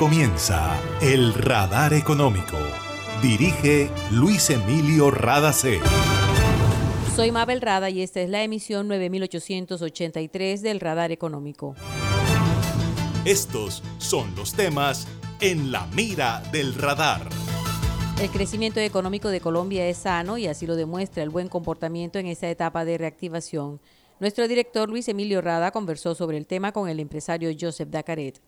comienza El Radar Económico. Dirige Luis Emilio Radacé. Soy Mabel Rada y esta es la emisión 9883 del Radar Económico. Estos son los temas en la mira del radar. El crecimiento económico de Colombia es sano y así lo demuestra el buen comportamiento en esta etapa de reactivación. Nuestro director Luis Emilio Rada conversó sobre el tema con el empresario Joseph Dacaret.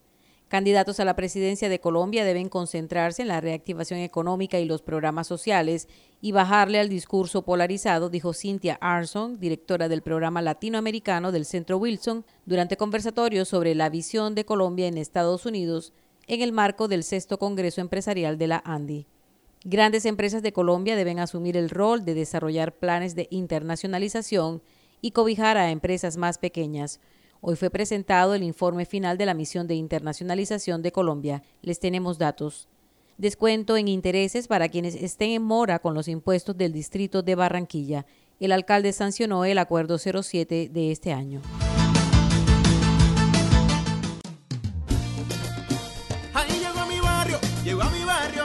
Candidatos a la presidencia de Colombia deben concentrarse en la reactivación económica y los programas sociales y bajarle al discurso polarizado, dijo Cynthia Arson, directora del programa latinoamericano del Centro Wilson, durante conversatorios sobre la visión de Colombia en Estados Unidos en el marco del sexto Congreso Empresarial de la ANDI. Grandes empresas de Colombia deben asumir el rol de desarrollar planes de internacionalización y cobijar a empresas más pequeñas, Hoy fue presentado el informe final de la misión de internacionalización de Colombia. Les tenemos datos. Descuento en intereses para quienes estén en mora con los impuestos del distrito de Barranquilla. El alcalde sancionó el acuerdo 07 de este año. Ahí llegó mi barrio, llegó a mi barrio,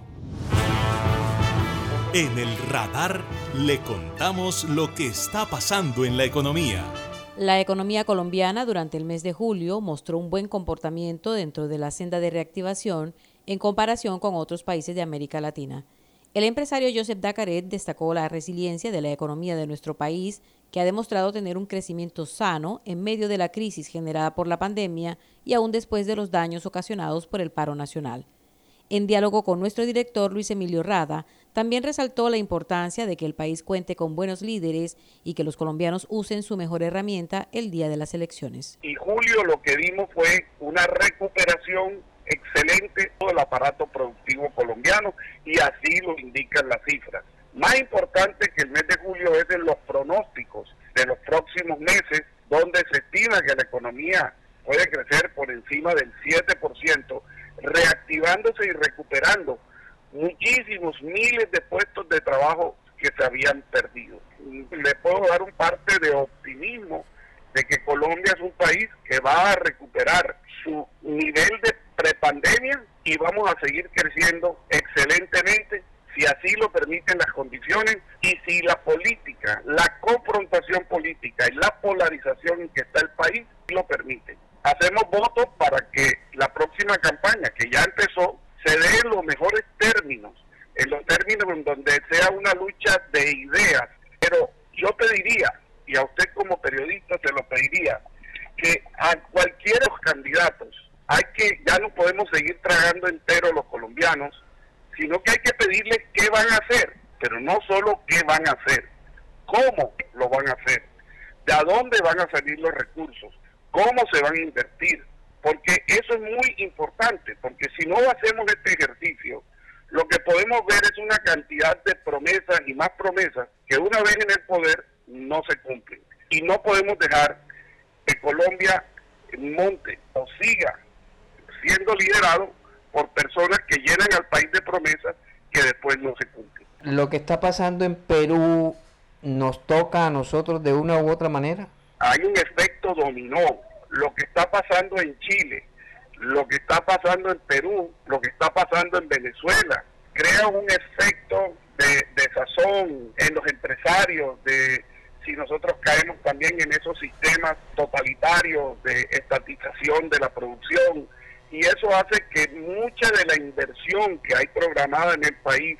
En el radar le contamos lo que está pasando en la economía. La economía colombiana durante el mes de julio mostró un buen comportamiento dentro de la senda de reactivación en comparación con otros países de América Latina. El empresario Joseph Dacaret destacó la resiliencia de la economía de nuestro país, que ha demostrado tener un crecimiento sano en medio de la crisis generada por la pandemia y aún después de los daños ocasionados por el paro nacional. En diálogo con nuestro director Luis Emilio Rada, también resaltó la importancia de que el país cuente con buenos líderes y que los colombianos usen su mejor herramienta el día de las elecciones. Y julio lo que vimos fue una recuperación excelente del aparato productivo colombiano y así lo indican las cifras. Más importante que el mes de julio es en los pronósticos de los próximos meses, donde se estima que la economía puede crecer por encima del 7%, reactivándose y recuperando muchísimos miles de puestos de trabajo que se habían perdido. Le puedo dar un parte de optimismo de que Colombia es un país que va a recuperar su nivel de prepandemia y vamos a seguir creciendo excelentemente si así lo permiten las condiciones y si la política, la confrontación política y la polarización en que está el país lo permiten hacemos votos para que la próxima campaña, que ya empezó, se dé en los mejores términos, en los términos en donde sea una lucha de ideas. Pero yo pediría, y a usted como periodista se lo pediría, que a cualquiera de los candidatos, hay que, ya no podemos seguir tragando entero los colombianos, sino que hay que pedirles qué van a hacer, pero no solo qué van a hacer, cómo lo van a hacer, de a dónde van a salir los recursos, cómo se van a invertir, porque eso es muy importante, porque si no hacemos este ejercicio, lo que podemos ver es una cantidad de promesas y más promesas que una vez en el poder no se cumplen. Y no podemos dejar que Colombia monte o siga siendo liderado por personas que llenan al país de promesas que después no se cumplen. Lo que está pasando en Perú nos toca a nosotros de una u otra manera hay un efecto dominó. Lo que está pasando en Chile, lo que está pasando en Perú, lo que está pasando en Venezuela, crea un efecto de, de sazón en los empresarios, de si nosotros caemos también en esos sistemas totalitarios de estatización de la producción, y eso hace que mucha de la inversión que hay programada en el país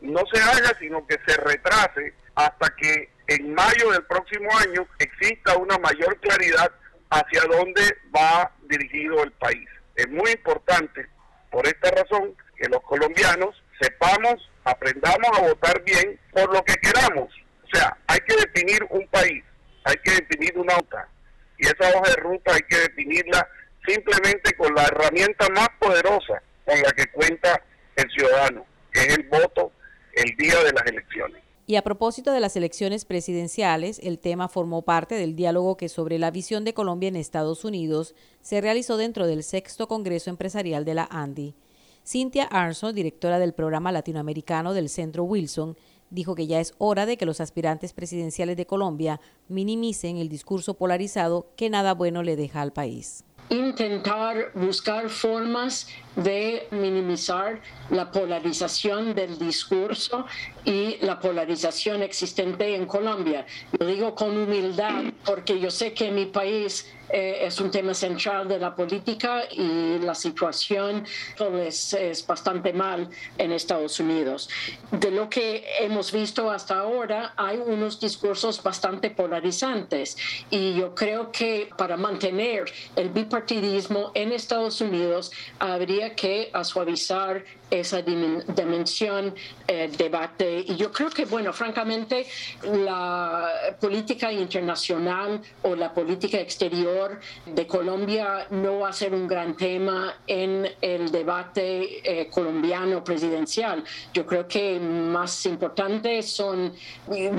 no se haga, sino que se retrase hasta que en mayo del próximo año exista una mayor claridad hacia dónde va dirigido el país. Es muy importante, por esta razón, que los colombianos sepamos, aprendamos a votar bien por lo que queramos. O sea, hay que definir un país, hay que definir una OTA. Y esa hoja de ruta hay que definirla simplemente con la herramienta más poderosa con la que cuenta el ciudadano, que es el voto el día de las elecciones. Y a propósito de las elecciones presidenciales, el tema formó parte del diálogo que sobre la visión de Colombia en Estados Unidos se realizó dentro del sexto Congreso Empresarial de la ANDI. Cynthia Arson, directora del programa latinoamericano del Centro Wilson, dijo que ya es hora de que los aspirantes presidenciales de Colombia minimicen el discurso polarizado que nada bueno le deja al país intentar buscar formas de minimizar la polarización del discurso y la polarización existente en Colombia. Lo digo con humildad porque yo sé que mi país eh, es un tema central de la política y la situación es, es bastante mal en Estados Unidos. De lo que hemos visto hasta ahora, hay unos discursos bastante polarizantes y yo creo que para mantener el bipartidismo en Estados Unidos habría que suavizar esa dimensión eh, debate. Y yo creo que, bueno, francamente, la política internacional o la política exterior de Colombia no va a ser un gran tema en el debate eh, colombiano presidencial. Yo creo que más importante son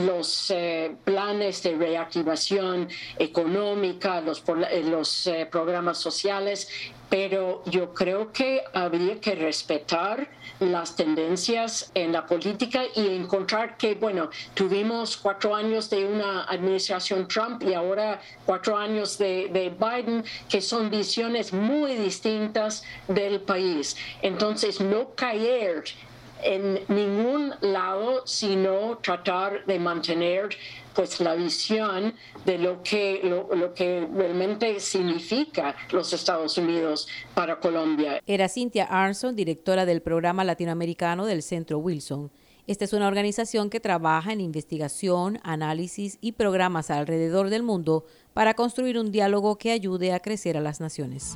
los eh, planes de reactivación económica, eh, los programas sociales pero yo creo que habría que respetar las tendencias en la política y encontrar que, bueno, tuvimos cuatro años de una administración Trump y ahora cuatro años de, de Biden, que son visiones muy distintas del país. Entonces, no caer en ningún lado, sino tratar de mantener pues la visión de lo que, lo, que realmente significa los Estados Unidos para Colombia. Era Cynthia Arnson, directora del programa latinoamericano del Centro Wilson. Esta es una organización que trabaja en investigación, análisis y programas alrededor del mundo para construir un diálogo que ayude a crecer a las naciones.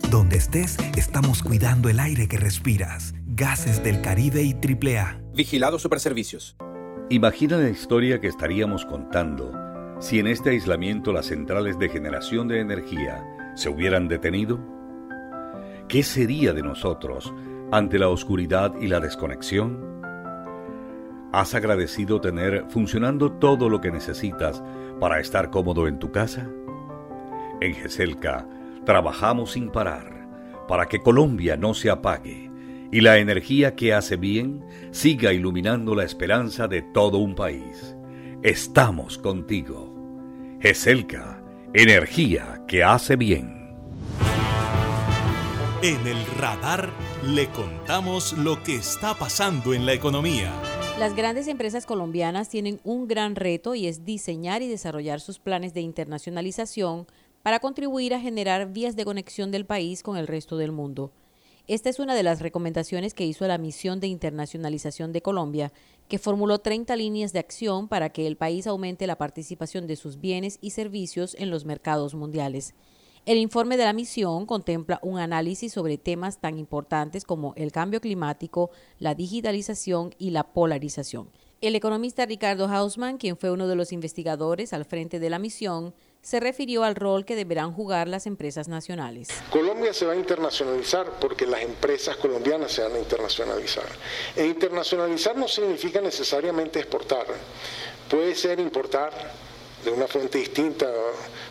Donde estés, estamos cuidando el aire que respiras. Gases del Caribe y AAA. Vigilado Superservicios. Imagina la historia que estaríamos contando si en este aislamiento las centrales de generación de energía se hubieran detenido. ¿Qué sería de nosotros ante la oscuridad y la desconexión? ¿Has agradecido tener funcionando todo lo que necesitas para estar cómodo en tu casa? En GESELCA trabajamos sin parar para que Colombia no se apague y la energía que hace bien siga iluminando la esperanza de todo un país. Estamos contigo. GESELCA, energía que hace bien. En el radar le contamos lo que está pasando en la economía. Las grandes empresas colombianas tienen un gran reto y es diseñar y desarrollar sus planes de internacionalización para contribuir a generar vías de conexión del país con el resto del mundo. Esta es una de las recomendaciones que hizo la Misión de Internacionalización de Colombia, que formuló 30 líneas de acción para que el país aumente la participación de sus bienes y servicios en los mercados mundiales. El informe de la misión contempla un análisis sobre temas tan importantes como el cambio climático, la digitalización y la polarización. El economista Ricardo Hausmann, quien fue uno de los investigadores al frente de la misión, se refirió al rol que deberán jugar las empresas nacionales. Colombia se va a internacionalizar porque las empresas colombianas se van a internacionalizar. E internacionalizar no significa necesariamente exportar. Puede ser importar de una fuente distinta,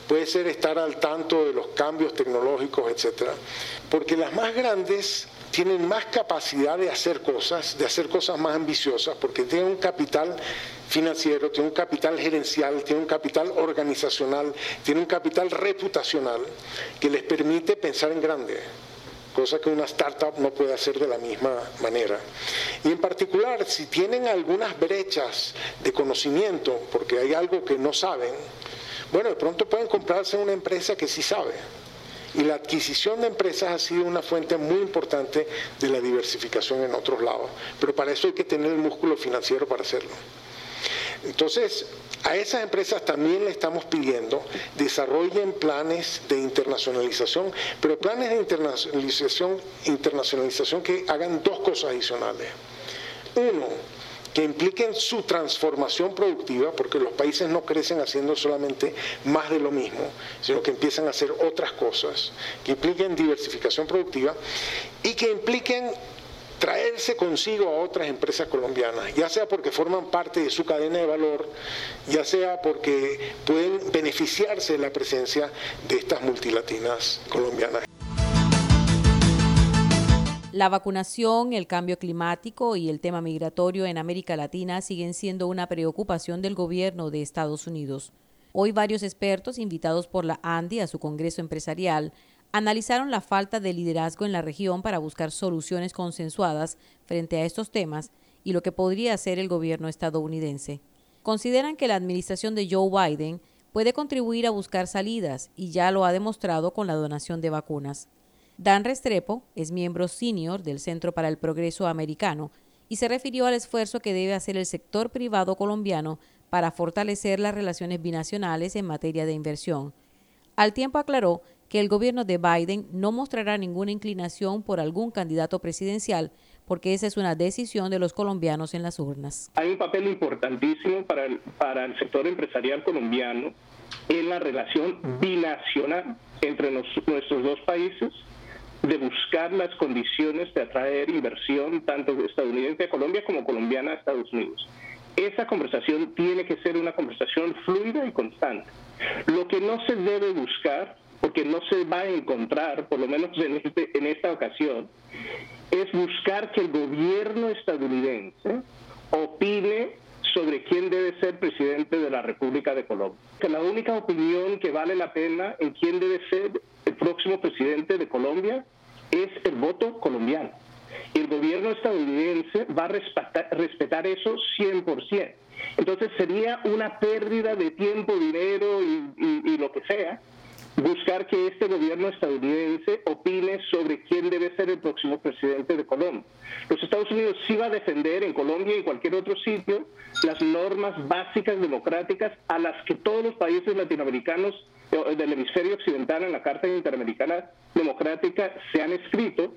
puede ser estar al tanto de los cambios tecnológicos, etcétera. Porque las más grandes tienen más capacidad de hacer cosas, de hacer cosas más ambiciosas, porque tienen un capital financiero, tienen un capital gerencial, tienen un capital organizacional, tienen un capital reputacional que les permite pensar en grande cosa que una startup no puede hacer de la misma manera. Y en particular, si tienen algunas brechas de conocimiento, porque hay algo que no saben, bueno, de pronto pueden comprarse una empresa que sí sabe. Y la adquisición de empresas ha sido una fuente muy importante de la diversificación en otros lados. Pero para eso hay que tener el músculo financiero para hacerlo. Entonces, a esas empresas también le estamos pidiendo desarrollen planes de internacionalización, pero planes de internacionalización, internacionalización que hagan dos cosas adicionales. Uno, que impliquen su transformación productiva, porque los países no crecen haciendo solamente más de lo mismo, sino que empiezan a hacer otras cosas, que impliquen diversificación productiva y que impliquen traerse consigo a otras empresas colombianas, ya sea porque forman parte de su cadena de valor, ya sea porque pueden beneficiarse de la presencia de estas multilatinas colombianas. La vacunación, el cambio climático y el tema migratorio en América Latina siguen siendo una preocupación del gobierno de Estados Unidos. Hoy varios expertos invitados por la ANDI a su Congreso Empresarial analizaron la falta de liderazgo en la región para buscar soluciones consensuadas frente a estos temas y lo que podría hacer el gobierno estadounidense. Consideran que la administración de Joe Biden puede contribuir a buscar salidas y ya lo ha demostrado con la donación de vacunas. Dan Restrepo es miembro senior del Centro para el Progreso Americano y se refirió al esfuerzo que debe hacer el sector privado colombiano para fortalecer las relaciones binacionales en materia de inversión. Al tiempo aclaró que el gobierno de Biden no mostrará ninguna inclinación por algún candidato presidencial, porque esa es una decisión de los colombianos en las urnas. Hay un papel importantísimo para el, para el sector empresarial colombiano en la relación binacional entre nuestros dos países, de buscar las condiciones de atraer inversión tanto estadounidense a Colombia como colombiana a Estados Unidos. Esa conversación tiene que ser una conversación fluida y constante. Lo que no se debe buscar porque no se va a encontrar, por lo menos en, este, en esta ocasión, es buscar que el gobierno estadounidense opine sobre quién debe ser presidente de la República de Colombia. Que la única opinión que vale la pena en quién debe ser próximo presidente de Colombia es el voto colombiano. Y el gobierno estadounidense va a respetar, respetar eso 100%. Entonces sería una pérdida de tiempo, dinero y lo que sea buscar que este gobierno estadounidense opine sobre quién debe ser el próximo presidente de Colombia. Los Estados Unidos sí va a defender en Colombia y en cualquier otro sitio las normas básicas democráticas a las que todos los países latinoamericanos del hemisferio occidental en la Carta Interamericana Democrática se han escrito,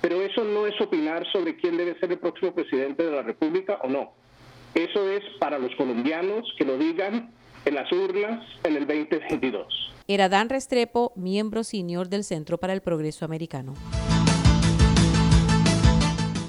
pero eso no es opinar sobre quién debe ser el próximo presidente de la República o no. Eso es para los colombianos que lo digan en las urnas en el 2022 era Dan Restrepo, miembro senior del Centro para el Progreso Americano.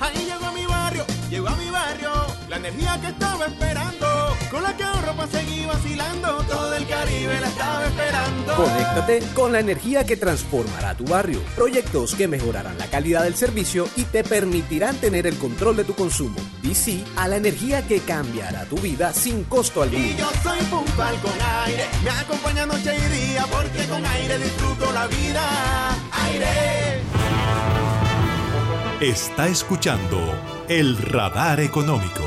Ahí llegó a mi barrio, llegó a mi barrio, la energía que estaba esperando, con la que ahorro para seguir vacilando, todo el Caribe la estaba esperando. Conéctate con la energía que transformará tu barrio. Proyectos que mejorarán la calidad del servicio y te permitirán tener el control de tu consumo. DC a la energía que cambiará tu vida sin costo alguno. Y yo soy puntual con aire, me acompaña noche y día, porque con aire disfruto la vida. Aire. Está escuchando el radar económico.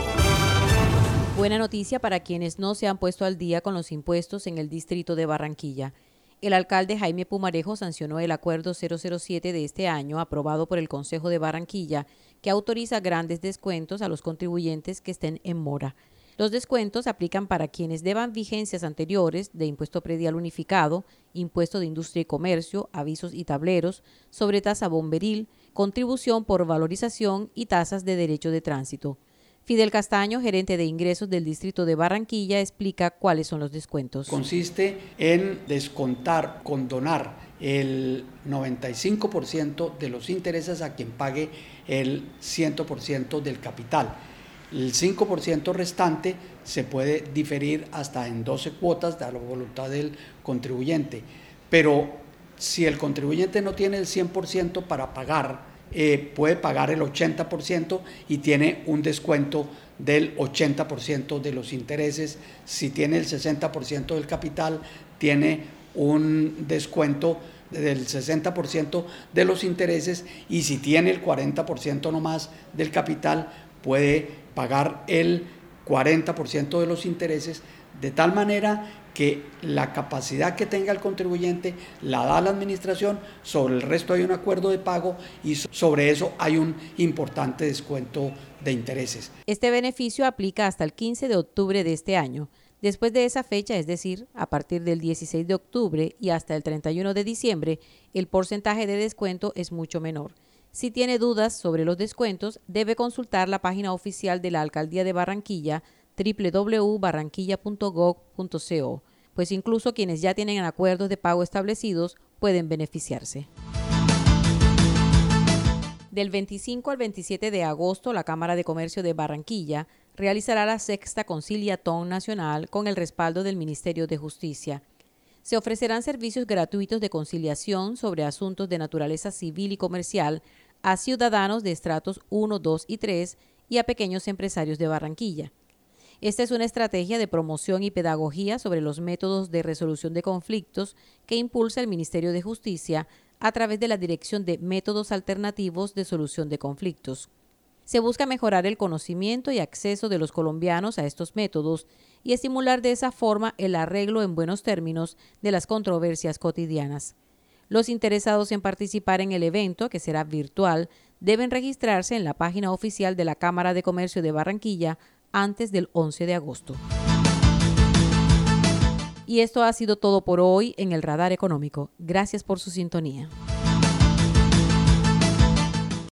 Buena noticia para quienes no se han puesto al día con los impuestos en el distrito de Barranquilla. El alcalde Jaime Pumarejo sancionó el acuerdo 007 de este año aprobado por el Consejo de Barranquilla que autoriza grandes descuentos a los contribuyentes que estén en mora. Los descuentos aplican para quienes deban vigencias anteriores de impuesto predial unificado, impuesto de industria y comercio, avisos y tableros, sobre tasa bomberil, contribución por valorización y tasas de derecho de tránsito. Fidel Castaño, gerente de ingresos del distrito de Barranquilla, explica cuáles son los descuentos. Consiste en descontar, condonar el 95% de los intereses a quien pague el 100% del capital. El 5% restante se puede diferir hasta en 12 cuotas de la voluntad del contribuyente. Pero si el contribuyente no tiene el 100% para pagar, eh, puede pagar el 80% y tiene un descuento del 80% de los intereses. Si tiene el 60% del capital, tiene un descuento del 60% de los intereses y si tiene el 40% no más del capital, puede pagar el 40% de los intereses, de tal manera que la capacidad que tenga el contribuyente la da la administración, sobre el resto hay un acuerdo de pago y sobre eso hay un importante descuento de intereses. Este beneficio aplica hasta el 15 de octubre de este año. Después de esa fecha, es decir, a partir del 16 de octubre y hasta el 31 de diciembre, el porcentaje de descuento es mucho menor. Si tiene dudas sobre los descuentos, debe consultar la página oficial de la Alcaldía de Barranquilla www.barranquilla.gov.co, pues incluso quienes ya tienen acuerdos de pago establecidos pueden beneficiarse. Del 25 al 27 de agosto, la Cámara de Comercio de Barranquilla realizará la sexta conciliatón nacional con el respaldo del Ministerio de Justicia. Se ofrecerán servicios gratuitos de conciliación sobre asuntos de naturaleza civil y comercial a ciudadanos de estratos 1, 2 y 3 y a pequeños empresarios de Barranquilla. Esta es una estrategia de promoción y pedagogía sobre los métodos de resolución de conflictos que impulsa el Ministerio de Justicia a través de la Dirección de Métodos Alternativos de Solución de Conflictos. Se busca mejorar el conocimiento y acceso de los colombianos a estos métodos y estimular de esa forma el arreglo en buenos términos de las controversias cotidianas. Los interesados en participar en el evento, que será virtual, deben registrarse en la página oficial de la Cámara de Comercio de Barranquilla antes del 11 de agosto. Y esto ha sido todo por hoy en el Radar Económico. Gracias por su sintonía.